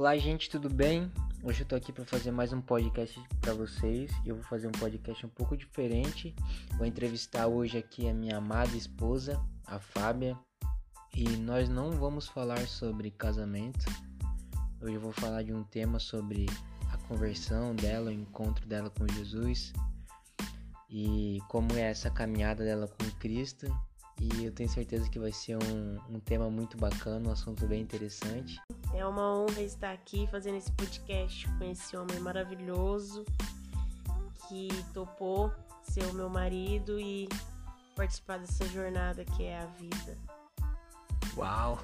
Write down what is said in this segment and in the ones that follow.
Olá, gente, tudo bem? Hoje eu tô aqui para fazer mais um podcast para vocês. Eu vou fazer um podcast um pouco diferente. Vou entrevistar hoje aqui a minha amada esposa, a Fábia, e nós não vamos falar sobre casamento. Hoje eu vou falar de um tema sobre a conversão dela, o encontro dela com Jesus e como é essa caminhada dela com Cristo. E eu tenho certeza que vai ser um, um tema muito bacana, um assunto bem interessante. É uma honra estar aqui fazendo esse podcast com esse homem maravilhoso que topou ser o meu marido e participar dessa jornada que é a vida. Uau!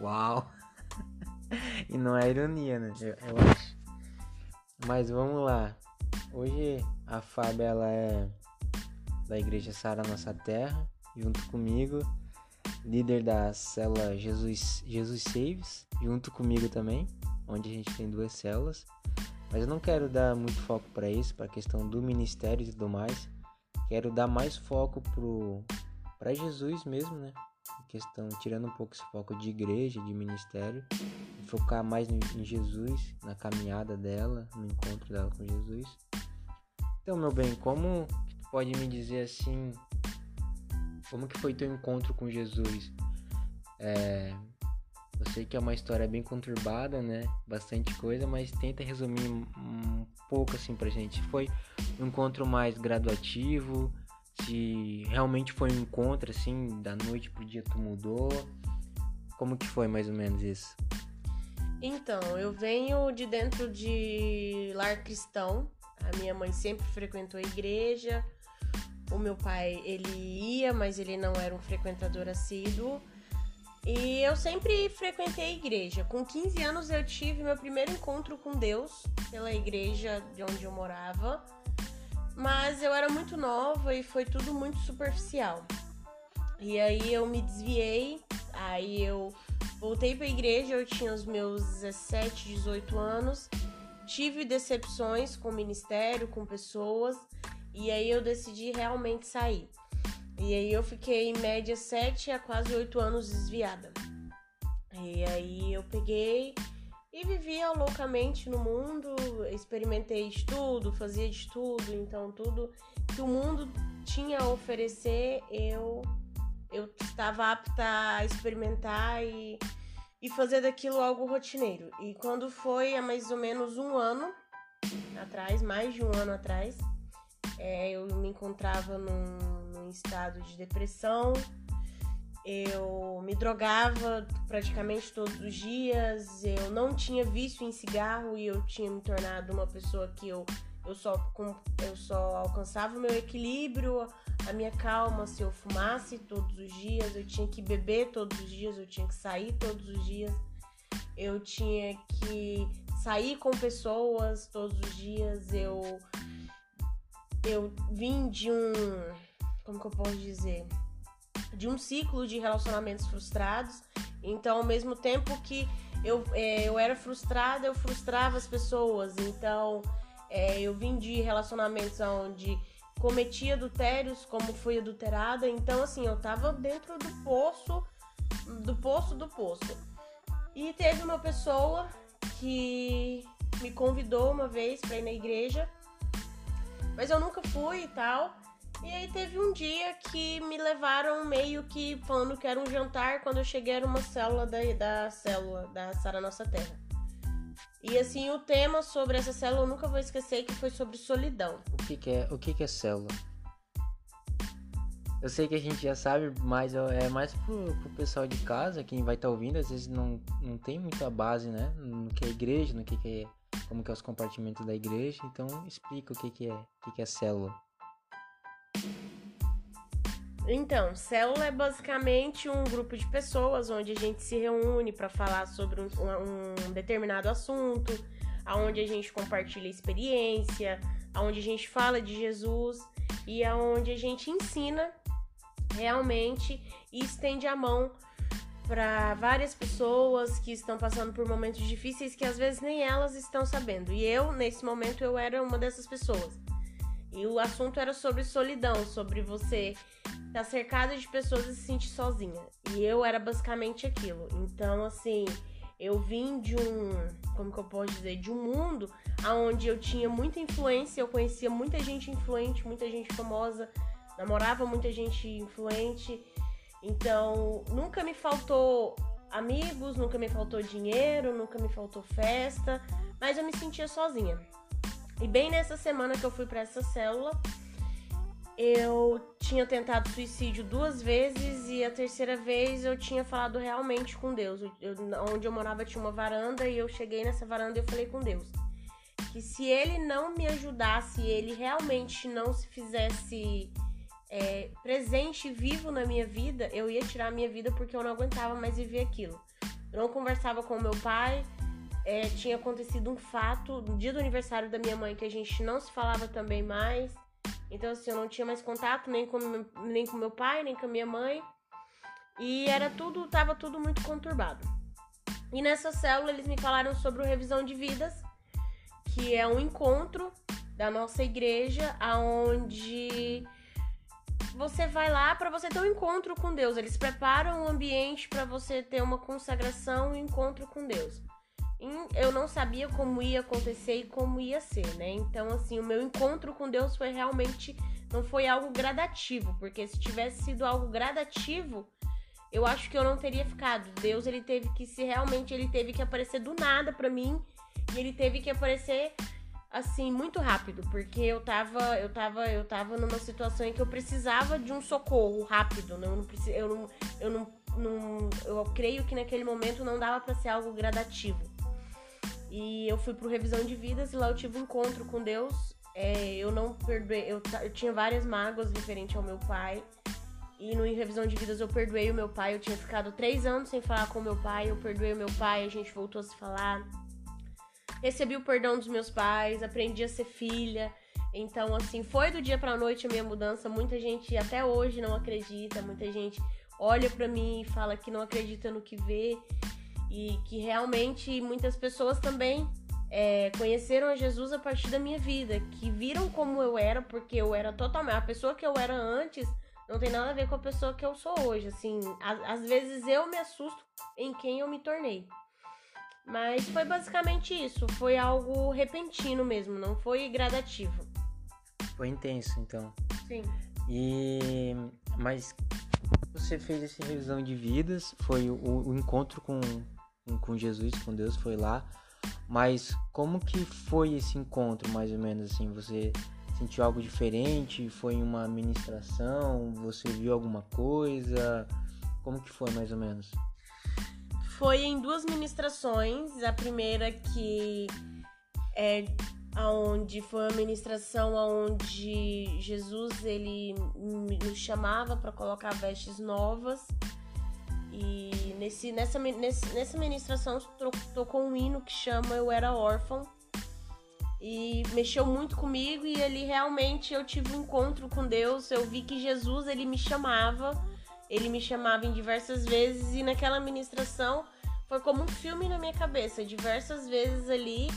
Uau! e não é ironia, né? Eu, eu acho. Mas vamos lá. Hoje a Fábia ela é da Igreja Sara Nossa Terra, junto comigo líder da célula Jesus, Jesus Saves, junto comigo também, onde a gente tem duas células. Mas eu não quero dar muito foco para isso, para a questão do ministério e tudo mais. Quero dar mais foco para Jesus mesmo, né? questão, tirando um pouco esse foco de igreja, de ministério, focar mais em Jesus, na caminhada dela, no encontro dela com Jesus. Então, meu bem, como pode me dizer assim, como que foi teu encontro com Jesus? É, eu sei que é uma história bem conturbada, né? Bastante coisa, mas tenta resumir um pouco assim pra gente. Foi um encontro mais graduativo? Se realmente foi um encontro assim, da noite pro dia tu mudou? Como que foi mais ou menos isso? Então, eu venho de dentro de lar cristão. A minha mãe sempre frequentou a igreja. O meu pai, ele ia, mas ele não era um frequentador assíduo. E eu sempre frequentei a igreja. Com 15 anos eu tive meu primeiro encontro com Deus pela igreja de onde eu morava. Mas eu era muito nova e foi tudo muito superficial. E aí eu me desviei, aí eu voltei para a igreja, eu tinha os meus 17, 18 anos. Tive decepções com o ministério, com pessoas. E aí eu decidi realmente sair. E aí eu fiquei em média 7 a quase 8 anos desviada. E aí eu peguei e vivia loucamente no mundo, experimentei estudo, fazia de tudo, então tudo que o mundo tinha a oferecer, eu eu estava apta a experimentar e, e fazer daquilo algo rotineiro. E quando foi há mais ou menos um ano atrás, mais de um ano atrás, é, eu me encontrava num, num estado de depressão, eu me drogava praticamente todos os dias, eu não tinha vício em cigarro e eu tinha me tornado uma pessoa que eu, eu, só, eu só alcançava o meu equilíbrio, a minha calma se eu fumasse todos os dias, eu tinha que beber todos os dias, eu tinha que sair todos os dias, eu tinha que sair com pessoas todos os dias, eu eu vim de um. Como que eu posso dizer? De um ciclo de relacionamentos frustrados. Então, ao mesmo tempo que eu, é, eu era frustrada, eu frustrava as pessoas. Então, é, eu vim de relacionamentos onde cometi adultérios, como fui adulterada. Então, assim, eu tava dentro do poço, do poço do poço. E teve uma pessoa que me convidou uma vez para ir na igreja mas eu nunca fui e tal. E aí teve um dia que me levaram meio que falando que era um jantar quando eu cheguei era uma célula da, da célula da Sara Nossa Terra. E assim, o tema sobre essa célula eu nunca vou esquecer que foi sobre solidão. O que, que é, o que, que é célula? Eu sei que a gente já sabe, mas é mais pro, pro pessoal de casa, quem vai estar tá ouvindo, às vezes não, não tem muita base, né? No que é igreja, no que, que é como que é os compartimentos da igreja. Então explica o que, que é, o que, que é célula. Então, célula é basicamente um grupo de pessoas onde a gente se reúne para falar sobre um, um, determinado assunto, aonde a gente compartilha experiência, aonde a gente fala de Jesus e aonde a gente ensina realmente e estende a mão para várias pessoas que estão passando por momentos difíceis que às vezes nem elas estão sabendo. E eu, nesse momento, eu era uma dessas pessoas. E o assunto era sobre solidão, sobre você estar tá cercado de pessoas e se sentir sozinha. E eu era basicamente aquilo. Então, assim, Eu vim de um, como que eu posso dizer, de um mundo onde eu tinha muita influência, eu conhecia muita gente influente, muita gente famosa, namorava muita gente influente. Então, nunca me faltou amigos, nunca me faltou dinheiro, nunca me faltou festa, mas eu me sentia sozinha. E bem nessa semana que eu fui para essa célula, eu tinha tentado suicídio duas vezes e a terceira vez eu tinha falado realmente com Deus. Eu, onde eu morava tinha uma varanda e eu cheguei nessa varanda e eu falei com Deus que se ele não me ajudasse, ele realmente não se fizesse é, presente, vivo na minha vida, eu ia tirar a minha vida porque eu não aguentava mais viver aquilo. Eu não conversava com meu pai, é, tinha acontecido um fato no dia do aniversário da minha mãe que a gente não se falava também mais. Então, assim, eu não tinha mais contato nem com, nem com meu pai, nem com a minha mãe. E era tudo, tava tudo muito conturbado. E nessa célula eles me falaram sobre o revisão de vidas, que é um encontro da nossa igreja aonde você vai lá para você ter um encontro com Deus. Eles preparam o ambiente para você ter uma consagração e um encontro com Deus eu não sabia como ia acontecer e como ia ser, né? Então, assim, o meu encontro com Deus foi realmente não foi algo gradativo, porque se tivesse sido algo gradativo, eu acho que eu não teria ficado. Deus, ele teve que se realmente ele teve que aparecer do nada para mim e ele teve que aparecer assim muito rápido, porque eu tava eu tava eu tava numa situação em que eu precisava de um socorro rápido, não, eu não eu não, não eu creio que naquele momento não dava para ser algo gradativo. E eu fui pro Revisão de Vidas e lá eu tive um encontro com Deus. É, eu não perdoei, eu, eu tinha várias mágoas referente ao meu pai. E no Revisão de Vidas eu perdoei o meu pai. Eu tinha ficado três anos sem falar com o meu pai. Eu perdoei o meu pai, a gente voltou a se falar. Recebi o perdão dos meus pais, aprendi a ser filha. Então, assim, foi do dia pra noite a minha mudança. Muita gente até hoje não acredita. Muita gente olha pra mim e fala que não acredita no que vê e que realmente muitas pessoas também é, conheceram a Jesus a partir da minha vida, que viram como eu era, porque eu era totalmente. A pessoa que eu era antes não tem nada a ver com a pessoa que eu sou hoje. Assim, às vezes eu me assusto em quem eu me tornei. Mas foi basicamente isso. Foi algo repentino mesmo, não foi gradativo. Foi intenso, então. Sim. E. Mas você fez essa revisão de vidas, foi o, o encontro com, com Jesus, com Deus, foi lá. Mas como que foi esse encontro, mais ou menos assim? Você sentiu algo diferente? Foi uma ministração? Você viu alguma coisa? Como que foi, mais ou menos? Foi em duas ministrações. A primeira que é aonde foi uma ministração aonde Jesus ele nos chamava para colocar vestes novas e nesse, nessa, nesse, nessa ministração tocou um hino que chama Eu Era Órfão. E mexeu muito comigo e ali realmente eu tive um encontro com Deus. Eu vi que Jesus ele me chamava, ele me chamava em diversas vezes e naquela ministração foi como um filme na minha cabeça. Diversas vezes ali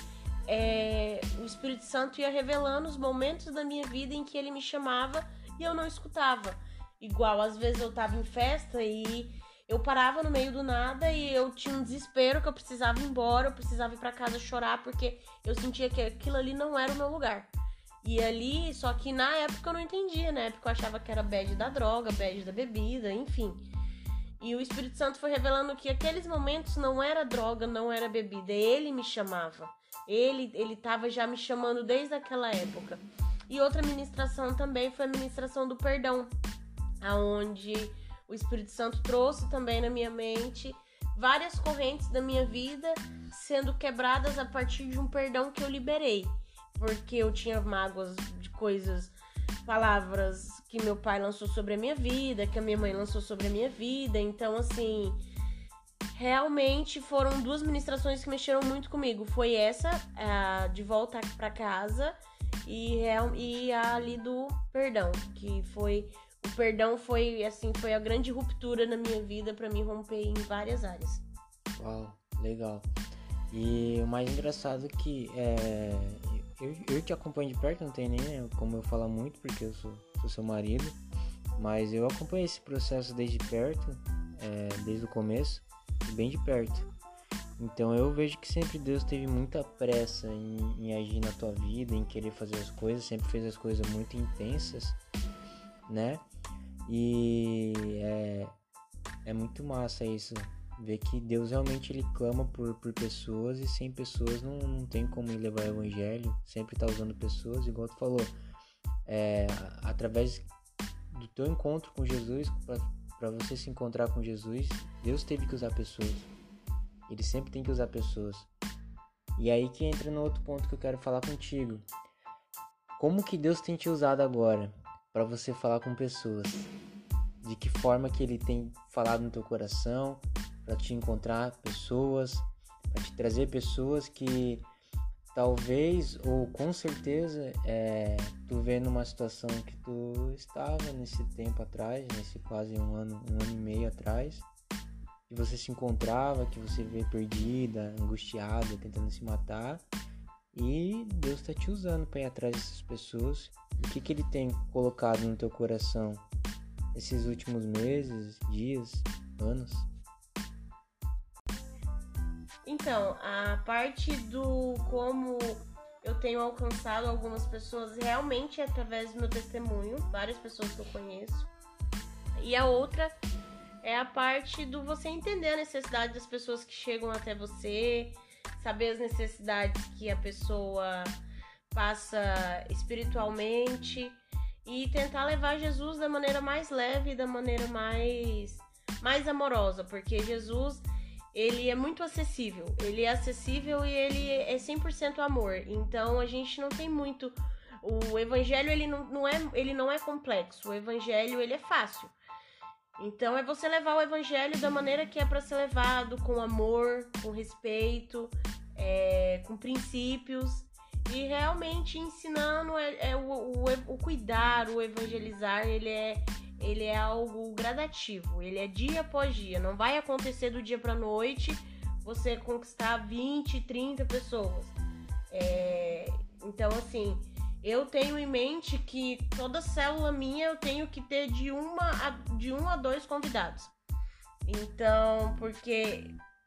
é, o Espírito Santo ia revelando os momentos da minha vida em que ele me chamava e eu não escutava. Igual às vezes eu tava em festa e eu parava no meio do nada e eu tinha um desespero que eu precisava ir embora, eu precisava ir para casa chorar porque eu sentia que aquilo ali não era o meu lugar. E ali, só que na época eu não entendia, na época eu achava que era bad da droga, bad da bebida, enfim. E o Espírito Santo foi revelando que aqueles momentos não era droga, não era bebida, ele me chamava. Ele ele tava já me chamando desde aquela época. E outra ministração também foi a ministração do perdão, aonde o Espírito Santo trouxe também na minha mente várias correntes da minha vida sendo quebradas a partir de um perdão que eu liberei. Porque eu tinha mágoas de coisas, palavras que meu pai lançou sobre a minha vida, que a minha mãe lançou sobre a minha vida. Então, assim, realmente foram duas ministrações que mexeram muito comigo. Foi essa, a de volta para casa, e, e a ali do perdão, que foi o perdão foi assim, foi a grande ruptura na minha vida para me romper em várias áreas. Uau, legal. E o mais engraçado é que é, eu, eu te acompanho de perto, não tem nem né, como eu falar muito, porque eu sou, sou seu marido, mas eu acompanho esse processo desde perto, é, desde o começo, bem de perto. Então eu vejo que sempre Deus teve muita pressa em, em, agir na tua vida, em querer fazer as coisas, sempre fez as coisas muito intensas, né? E é, é muito massa isso, ver que Deus realmente ele clama por, por pessoas e sem pessoas não, não tem como levar o evangelho, sempre tá usando pessoas, igual tu falou, é, através do teu encontro com Jesus, para você se encontrar com Jesus, Deus teve que usar pessoas. Ele sempre tem que usar pessoas. E aí que entra no outro ponto que eu quero falar contigo. Como que Deus tem te usado agora para você falar com pessoas? De que forma que ele tem falado no teu coração para te encontrar pessoas, para te trazer pessoas que talvez ou com certeza é, tu vê numa situação que tu estava nesse tempo atrás, nesse quase um ano, um ano e meio atrás, que você se encontrava, que você vê perdida, angustiada, tentando se matar. E Deus está te usando para ir atrás dessas pessoas. O que, que Ele tem colocado no teu coração esses últimos meses, dias, anos? Então, a parte do como eu tenho alcançado algumas pessoas realmente é através do meu testemunho, várias pessoas que eu conheço. E a outra é a parte do você entender a necessidade das pessoas que chegam até você, saber as necessidades que a pessoa passa espiritualmente e tentar levar Jesus da maneira mais leve, da maneira mais mais amorosa, porque Jesus ele é muito acessível. Ele é acessível e ele é 100% amor. Então a gente não tem muito o evangelho ele não, não é ele não é complexo. O evangelho ele é fácil. Então é você levar o evangelho da maneira que é para ser levado, com amor, com respeito, é, com princípios e realmente ensinando é, é o, o, o, cuidar, o evangelizar, ele é ele é algo gradativo, ele é dia após dia, não vai acontecer do dia para noite você conquistar 20, 30 pessoas. É, então assim, eu tenho em mente que toda célula minha eu tenho que ter de uma a, de um a dois convidados. Então, porque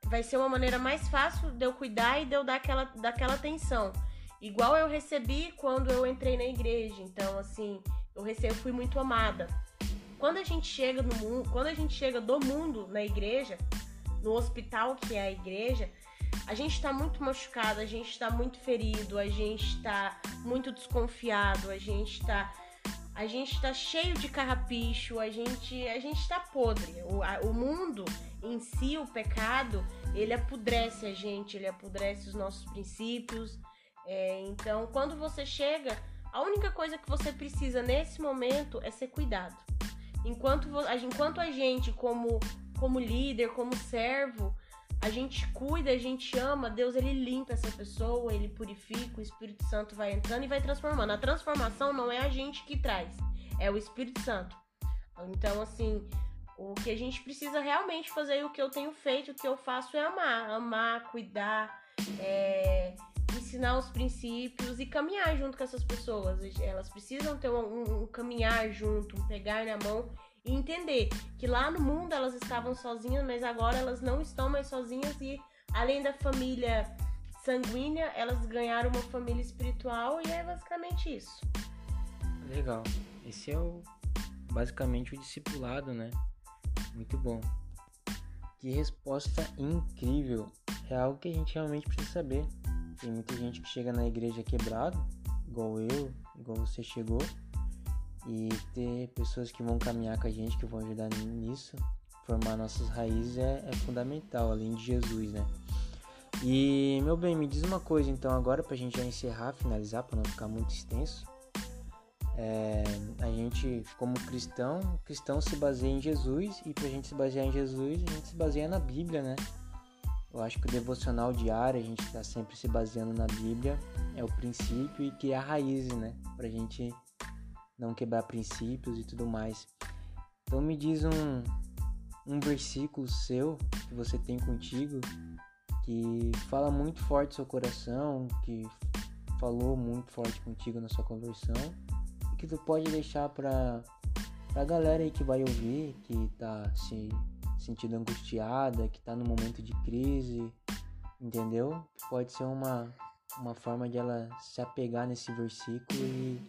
vai ser uma maneira mais fácil de eu cuidar e de eu dar aquela, daquela atenção. Igual eu recebi quando eu entrei na igreja. Então, assim, eu recebi, fui muito amada. Quando a gente chega no mundo, quando a gente chega do mundo na igreja, no hospital que é a igreja, a gente está muito machucado, a gente está muito ferido, a gente está muito desconfiado, a gente está a gente está cheio de carrapicho, a gente a gente está podre. O, a, o mundo em si, o pecado, ele apodrece a gente, ele apodrece os nossos princípios. É, então, quando você chega, a única coisa que você precisa nesse momento é ser cuidado. Enquanto, enquanto a gente, como, como líder, como servo, a gente cuida, a gente ama, Deus ele limpa essa pessoa, ele purifica, o Espírito Santo vai entrando e vai transformando. A transformação não é a gente que traz, é o Espírito Santo. Então, assim, o que a gente precisa realmente fazer e o que eu tenho feito, o que eu faço é amar, amar, cuidar, é, ensinar os princípios e caminhar junto com essas pessoas. Elas precisam ter um, um, caminhar junto, um pegar na mão e entender que lá no mundo elas estavam sozinhas, mas agora elas não estão mais sozinhas e além da família sanguínea, elas ganharam uma família espiritual e é basicamente isso. Legal. Esse é o basicamente o discipulado, né? Muito bom. Que resposta incrível. É algo que a gente realmente precisa saber. Tem muita gente que chega na igreja quebrado, igual eu, igual você chegou e ter pessoas que vão caminhar com a gente, que vão ajudar nisso, formar nossas raízes é, é fundamental, além de Jesus, né? E, meu bem, me diz uma coisa então agora pra gente já encerrar, finalizar, para não ficar muito extenso. É, a gente, como cristão, cristão se baseia em Jesus e pra gente se basear em Jesus, a gente se baseia na Bíblia, né? Eu acho que o devocional diário, a gente está sempre se baseando na Bíblia, é o princípio e criar raízes, né? Pra gente não quebrar princípios e tudo mais. Então me diz um, um versículo seu que você tem contigo que fala muito forte seu coração, que falou muito forte contigo na sua conversão e que tu pode deixar para a galera aí que vai ouvir, que tá se sentindo angustiada, que tá no momento de crise, entendeu? Pode ser uma, uma forma de ela se apegar nesse versículo e,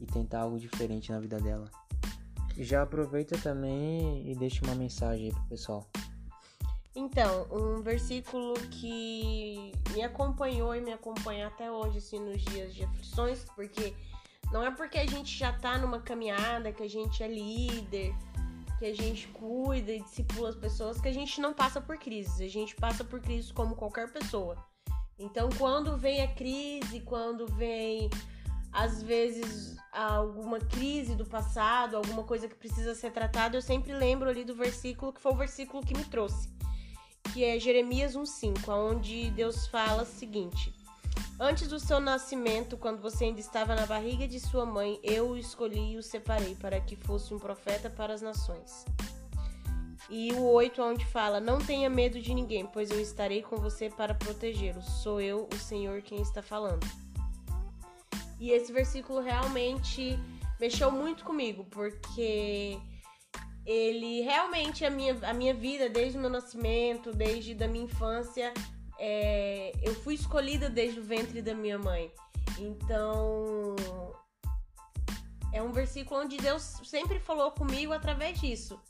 e tentar algo diferente na vida dela. Já aproveita também e deixa uma mensagem aí pro pessoal. Então, um versículo que me acompanhou e me acompanha até hoje, assim, nos dias de aflições, porque não é porque a gente já tá numa caminhada, que a gente é líder, que a gente cuida e discipula as pessoas, que a gente não passa por crises. A gente passa por crises como qualquer pessoa. Então, quando vem a crise, quando vem, às vezes, alguma crise do passado, alguma coisa que precisa ser tratada, eu sempre lembro ali do versículo que foi o versículo que me trouxe que é Jeremias 1,5, onde Deus fala o seguinte: Antes do seu nascimento, quando você ainda estava na barriga de sua mãe, eu o escolhi e o separei para que fosse um profeta para as nações. E o 8, onde fala: Não tenha medo de ninguém, pois eu estarei com você para protegê-lo. Sou eu, o Senhor, quem está falando. E esse versículo realmente mexeu muito comigo, porque ele realmente a minha, a minha vida desde o meu nascimento, desde da minha infância, é, eu fui escolhida desde o ventre da minha mãe. Então é um versículo onde Deus sempre falou comigo através disso.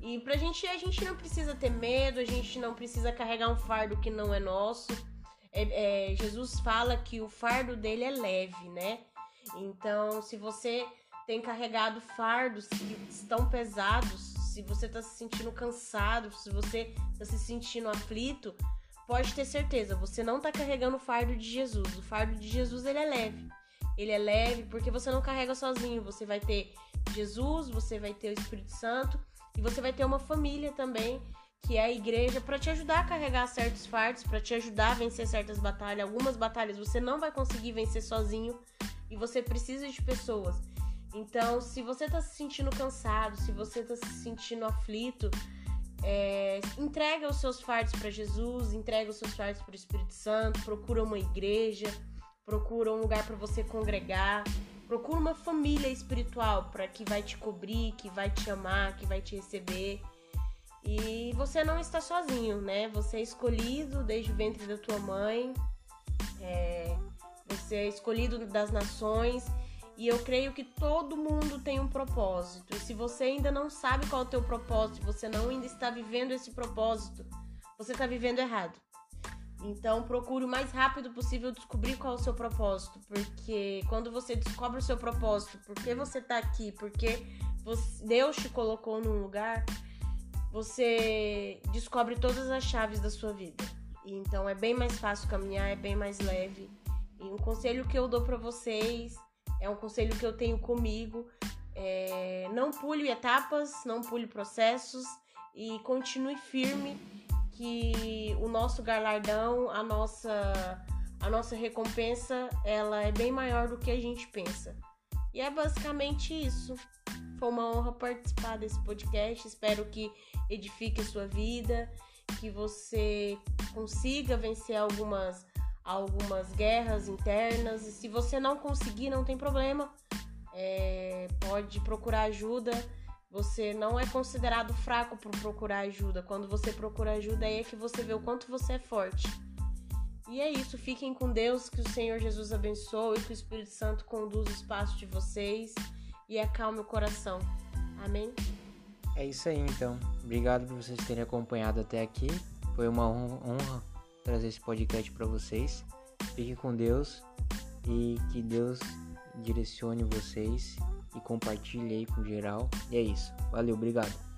E pra gente, a gente não precisa ter medo, a gente não precisa carregar um fardo que não é nosso. É, é, Jesus fala que o fardo dele é leve, né? Então, se você tem carregado fardos que estão pesados, se você está se sentindo cansado, se você está se sentindo aflito, pode ter certeza, você não está carregando o fardo de Jesus. O fardo de Jesus ele é leve. Ele é leve porque você não carrega sozinho. Você vai ter Jesus, você vai ter o Espírito Santo e você vai ter uma família também, que é a igreja, para te ajudar a carregar certos fardos, para te ajudar a vencer certas batalhas. Algumas batalhas você não vai conseguir vencer sozinho e você precisa de pessoas. Então, se você tá se sentindo cansado, se você tá se sentindo aflito, é, entrega os seus fardos para Jesus, entrega os seus fardos para o Espírito Santo, procura uma igreja, procura um lugar para você congregar, procura uma família espiritual para que vai te cobrir, que vai te amar, que vai te receber. E você não está sozinho, né? Você é escolhido desde o ventre da tua mãe, é, você é escolhido das nações e eu creio que todo mundo tem um propósito. E se você ainda não sabe qual é o teu propósito, você não ainda está vivendo esse propósito, você está vivendo errado. Então procure o mais rápido possível descobrir qual é o seu propósito, porque quando você descobre o seu propósito, por que você está aqui, porque Deus te colocou num lugar, você descobre todas as chaves da sua vida. Então é bem mais fácil caminhar, é bem mais leve. E um conselho que eu dou para vocês é um conselho que eu tenho comigo. É, não pule etapas, não pule processos e continue firme que o nosso galardão, a nossa a nossa recompensa, ela é bem maior do que a gente pensa. E é basicamente isso. Foi uma honra participar desse podcast. Espero que edifique a sua vida, que você consiga vencer algumas algumas guerras internas. E se você não conseguir, não tem problema. É, pode procurar ajuda. Você não é considerado fraco por procurar ajuda. Quando você procura ajuda, aí é que você vê o quanto você é forte. E é isso. Fiquem com Deus. Que o Senhor Jesus abençoe. Que o Espírito Santo conduza o espaço de vocês. E acalme o coração. Amém? É isso aí, então. Obrigado por vocês terem acompanhado até aqui. Foi uma honra trazer esse podcast para vocês. Fiquem com Deus e que Deus direcione vocês e compartilhe aí com geral. E é isso. Valeu, obrigado.